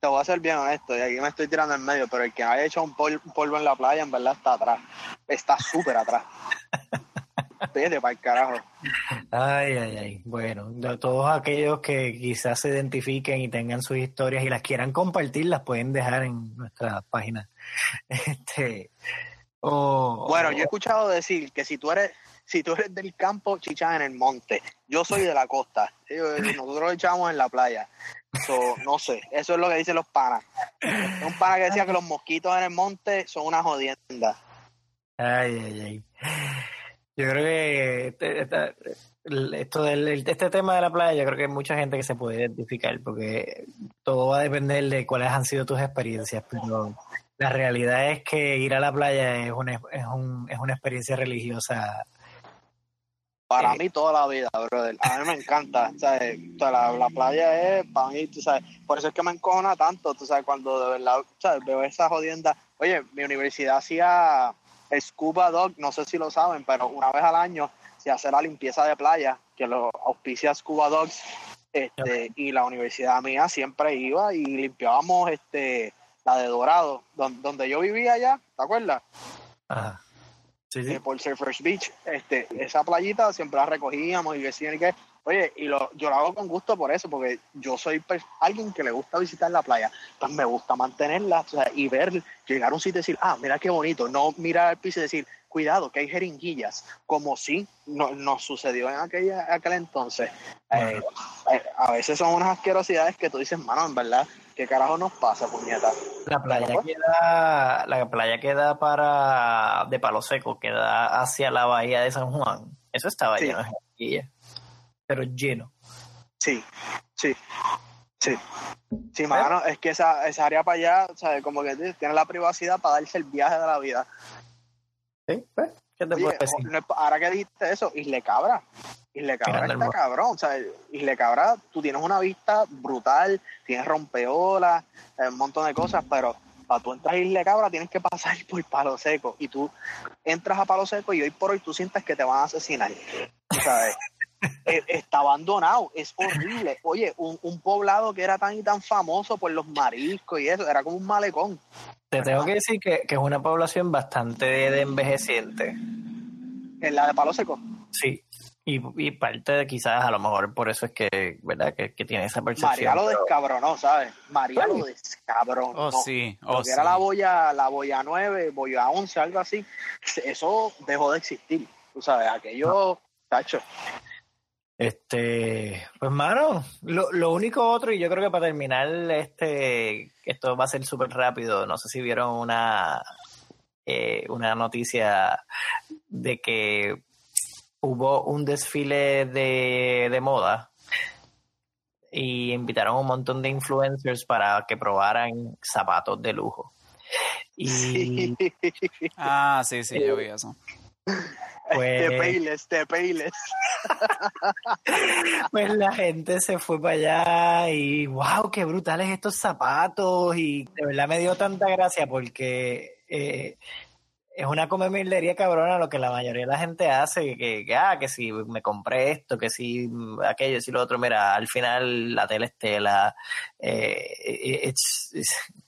Te voy a ser bien honesto, y aquí me estoy tirando en medio, pero el que haya hecho un polvo en la playa, en verdad está atrás. Está súper atrás. Vete para el carajo. Ay, ay, ay. Bueno, de todos aquellos que quizás se identifiquen y tengan sus historias y las quieran compartir, las pueden dejar en nuestra página. Este, bueno, yo he escuchado decir que si tú eres, si tú eres del campo, chichas en el monte. Yo soy de la costa. Nosotros echamos en la playa. No sé, eso es lo que dicen los panas. Un pana que decía que los mosquitos en el monte son una jodienda. Ay, ay, ay. Yo creo que este, esto del, este tema de la playa, yo creo que hay mucha gente que se puede identificar, porque todo va a depender de cuáles han sido tus experiencias, pero la realidad es que ir a la playa es una, es un, es una experiencia religiosa. Para eh, mí toda la vida, brother. A mí me encanta. ¿sabes? La, la, playa es para mí, tú sabes. Por eso es que me encojona tanto, tú sabes, cuando de verdad ¿sabes? veo esa jodienda. Oye, mi universidad hacía scuba dog, no sé si lo saben, pero una vez al año se hace la limpieza de playa, que lo auspicia Scuba Dogs, este, y la universidad mía siempre iba y limpiábamos este la de Dorado, donde, yo vivía allá, ¿te acuerdas? Ajá. Sí, sí. Eh, por Surfers Beach, este, esa playita siempre la recogíamos y decían que Oye, y lo, yo lo hago con gusto por eso, porque yo soy alguien que le gusta visitar la playa, pues me gusta mantenerla y ver, llegar a un sitio y decir, ah, mira qué bonito, no mirar al piso y decir, cuidado, que hay jeringuillas, como si no, nos sucedió en aquella, aquel entonces. Eh, eh, a veces son unas asquerosidades que tú dices, mano, en verdad, ¿qué carajo nos pasa, puñeta? La playa queda, la playa queda para, de Palo Seco, queda hacia la bahía de San Juan. Eso estaba lleno de pero lleno. Sí, sí, sí. Sí, mano, es que esa, esa área para allá, ¿sabes? Como que tiene la privacidad para darse el viaje de la vida. Sí, pues, ¿qué te puedo decir? ahora que dijiste eso, Isle Cabra. Isle Cabra está cabrón, ¿sabes? Isle Cabra, tú tienes una vista brutal, tienes rompeolas, un montón de cosas, pero para tú entrar a Isle Cabra tienes que pasar por Palo Seco y tú entras a Palo Seco y hoy por hoy tú sientes que te van a asesinar, ¿sabes? Eh, está abandonado, es horrible. Oye, un, poblado que era tan y tan famoso por los mariscos y eso, era como un malecón. Te tengo que decir que, es una población bastante de envejeciente. ¿En la de Palo Seco? Sí, y, parte de quizás a lo mejor por eso es que, ¿verdad? Que, tiene esa percepción. María lo descabronó, ¿sabes? María lo descabronó. Oh, sí, oh, era la boya, la boya 9, boya 11, algo así. Eso dejó de existir, tú sabes, aquello, tacho. Este, pues mano, lo, lo, único otro, y yo creo que para terminar, este, esto va a ser súper rápido, no sé si vieron una, eh, una noticia de que hubo un desfile de, de moda y invitaron a un montón de influencers para que probaran zapatos de lujo. Y... Ah, sí, sí, yo vi eso. Pues, de Payless, de Payless. pues la gente se fue para allá y wow, qué brutales estos zapatos y de verdad me dio tanta gracia porque eh, es una comemillería cabrona lo que la mayoría de la gente hace, que, que, ah, que si me compré esto, que si aquello, si lo otro, mira, al final la tela es tela, eh,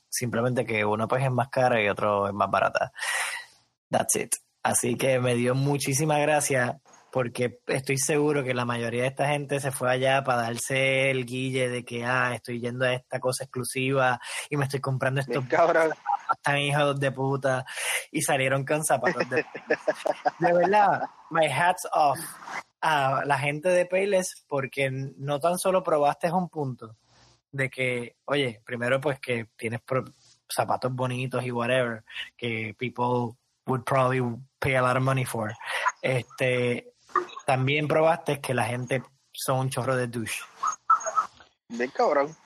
simplemente que uno pues es más cara y otro es más barata. That's it. Así que me dio muchísima gracia porque estoy seguro que la mayoría de esta gente se fue allá para darse el guille de que, ah, estoy yendo a esta cosa exclusiva y me estoy comprando estos zapatos tan hijos de puta y salieron con zapatos de De verdad, my hats off a la gente de Payless porque no tan solo probaste un punto de que, oye, primero pues que tienes zapatos bonitos y whatever, que people would probably pay a lot of money for. Este, también probaste que la gente son un chorro de douche. De cabrón.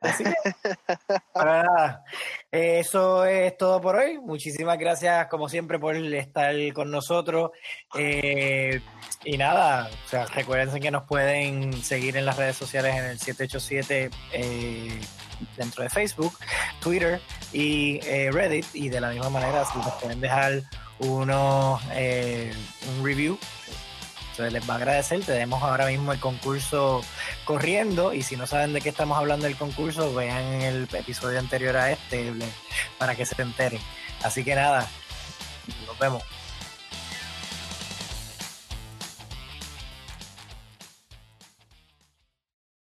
Así eso es todo por hoy. Muchísimas gracias, como siempre, por estar con nosotros. Eh, y nada, o sea, recuerden que nos pueden seguir en las redes sociales en el 787 eh, dentro de Facebook, Twitter y eh, Reddit. Y de la misma manera, si nos pueden dejar uno, un review entonces les va a agradecer. Tenemos ahora mismo el concurso corriendo y si no saben de qué estamos hablando del concurso, vean el episodio anterior a este para que se enteren. Así que nada, nos vemos.